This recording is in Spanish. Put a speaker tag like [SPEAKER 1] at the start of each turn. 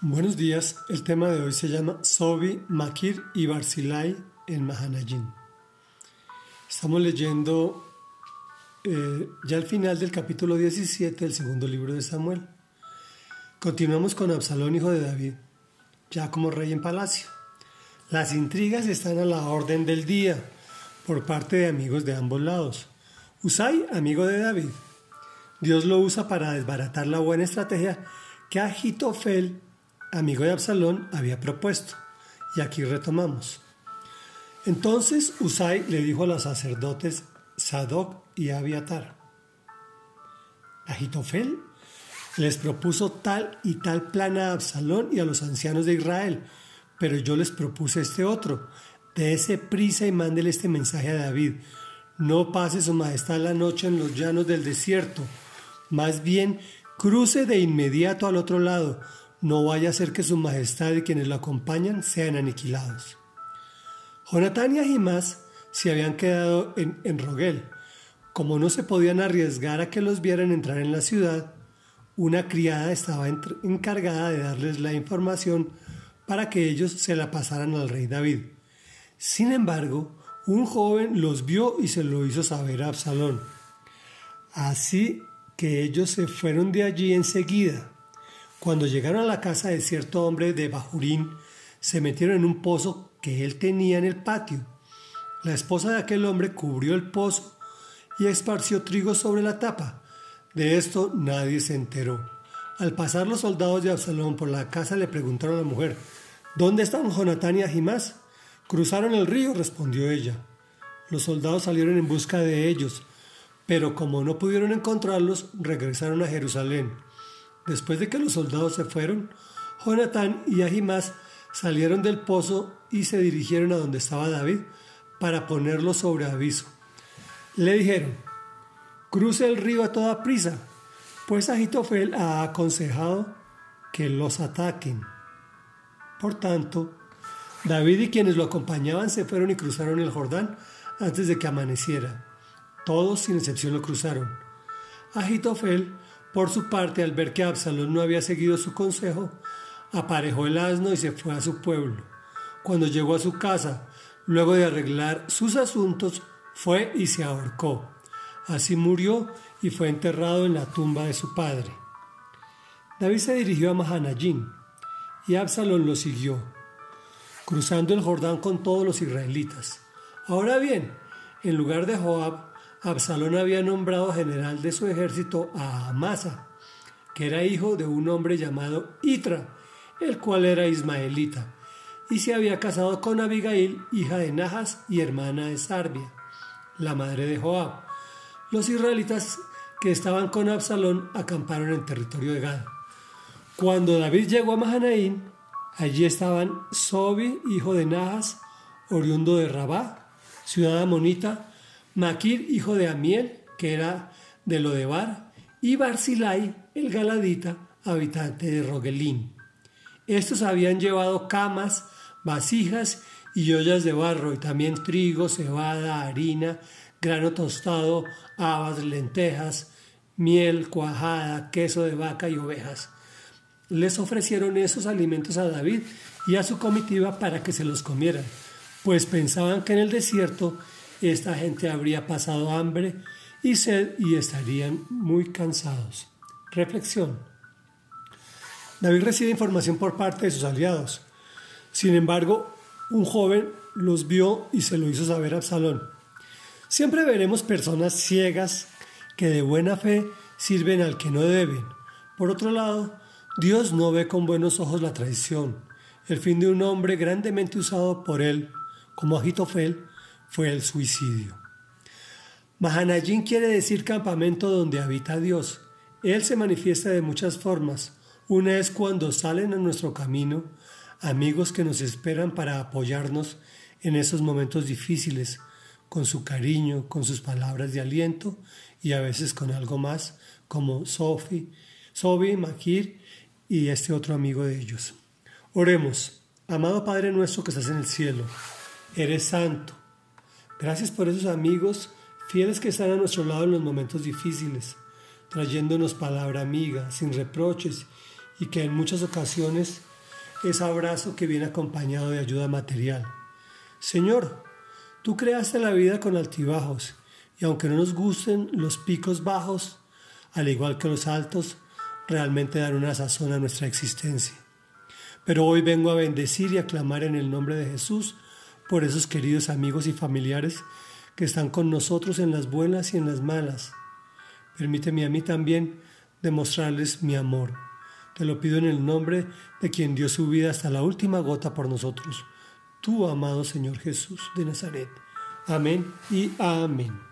[SPEAKER 1] Buenos días, el tema de hoy se llama Sobi, Makir y Barzilai en Mahanayin. Estamos leyendo eh, ya al final del capítulo 17 del segundo libro de Samuel. Continuamos con Absalón, hijo de David, ya como rey en palacio. Las intrigas están a la orden del día por parte de amigos de ambos lados. Usai, amigo de David. Dios lo usa para desbaratar la buena estrategia que Agitofel amigo de Absalón, había propuesto. Y aquí retomamos. Entonces Usai le dijo a los sacerdotes Sadoc y Abiatar, Agitofel les propuso tal y tal plan a Absalón y a los ancianos de Israel, pero yo les propuse este otro. De ese prisa y mándele este mensaje a David. No pase su majestad la noche en los llanos del desierto. Más bien, cruce de inmediato al otro lado no vaya a ser que su majestad y quienes lo acompañan sean aniquilados. Jonatán y Ahimás se habían quedado en, en Roguel. Como no se podían arriesgar a que los vieran entrar en la ciudad, una criada estaba encargada de darles la información para que ellos se la pasaran al rey David. Sin embargo, un joven los vio y se lo hizo saber a Absalón. Así que ellos se fueron de allí enseguida. Cuando llegaron a la casa de cierto hombre de Bajurín, se metieron en un pozo que él tenía en el patio. La esposa de aquel hombre cubrió el pozo y esparció trigo sobre la tapa. De esto nadie se enteró. Al pasar los soldados de Absalón por la casa le preguntaron a la mujer, ¿Dónde están Jonatán y Ahimás? Cruzaron el río, respondió ella. Los soldados salieron en busca de ellos, pero como no pudieron encontrarlos, regresaron a Jerusalén. Después de que los soldados se fueron, Jonatán y Ahimás salieron del pozo y se dirigieron a donde estaba David para ponerlo sobre aviso. Le dijeron, cruce el río a toda prisa, pues Agitofel ha aconsejado que los ataquen. Por tanto, David y quienes lo acompañaban se fueron y cruzaron el Jordán antes de que amaneciera. Todos sin excepción lo cruzaron. Agitofel por su parte, al ver que Absalón no había seguido su consejo, aparejó el asno y se fue a su pueblo. Cuando llegó a su casa, luego de arreglar sus asuntos, fue y se ahorcó. Así murió y fue enterrado en la tumba de su padre. David se dirigió a Mahanayim y Absalón lo siguió, cruzando el Jordán con todos los israelitas. Ahora bien, en lugar de Joab, Absalón había nombrado general de su ejército a Amasa, que era hijo de un hombre llamado Itra, el cual era ismaelita, y se había casado con Abigail, hija de Najas y hermana de Sarbia, la madre de Joab. Los israelitas que estaban con Absalón acamparon en territorio de Gad. Cuando David llegó a Mahanaín, allí estaban Sobi, hijo de Najas, oriundo de Rabá, ciudad amonita, Maquir, hijo de Amiel, que era de Lodebar, y Barzilai, el Galadita, habitante de Rogelín. Estos habían llevado camas, vasijas y ollas de barro, y también trigo, cebada, harina, grano tostado, habas, lentejas, miel, cuajada, queso de vaca y ovejas. Les ofrecieron esos alimentos a David y a su comitiva para que se los comieran, pues pensaban que en el desierto esta gente habría pasado hambre y sed y estarían muy cansados. Reflexión. David recibe información por parte de sus aliados. Sin embargo, un joven los vio y se lo hizo saber a Absalón. Siempre veremos personas ciegas que de buena fe sirven al que no deben. Por otro lado, Dios no ve con buenos ojos la traición. El fin de un hombre grandemente usado por él, como Agitofel, fue el suicidio. Mahanajin quiere decir campamento donde habita Dios. Él se manifiesta de muchas formas. Una es cuando salen a nuestro camino amigos que nos esperan para apoyarnos en esos momentos difíciles, con su cariño, con sus palabras de aliento y a veces con algo más, como Sophie, Sobi, Makir y este otro amigo de ellos. Oremos, amado Padre nuestro que estás en el cielo, eres santo Gracias por esos amigos fieles que están a nuestro lado en los momentos difíciles, trayéndonos palabra amiga, sin reproches y que en muchas ocasiones es abrazo que viene acompañado de ayuda material. Señor, tú creaste la vida con altibajos y aunque no nos gusten los picos bajos, al igual que los altos, realmente dan una sazón a nuestra existencia. Pero hoy vengo a bendecir y a clamar en el nombre de Jesús por esos queridos amigos y familiares que están con nosotros en las buenas y en las malas. Permíteme a mí también demostrarles mi amor. Te lo pido en el nombre de quien dio su vida hasta la última gota por nosotros, tu amado Señor Jesús de Nazaret. Amén y amén.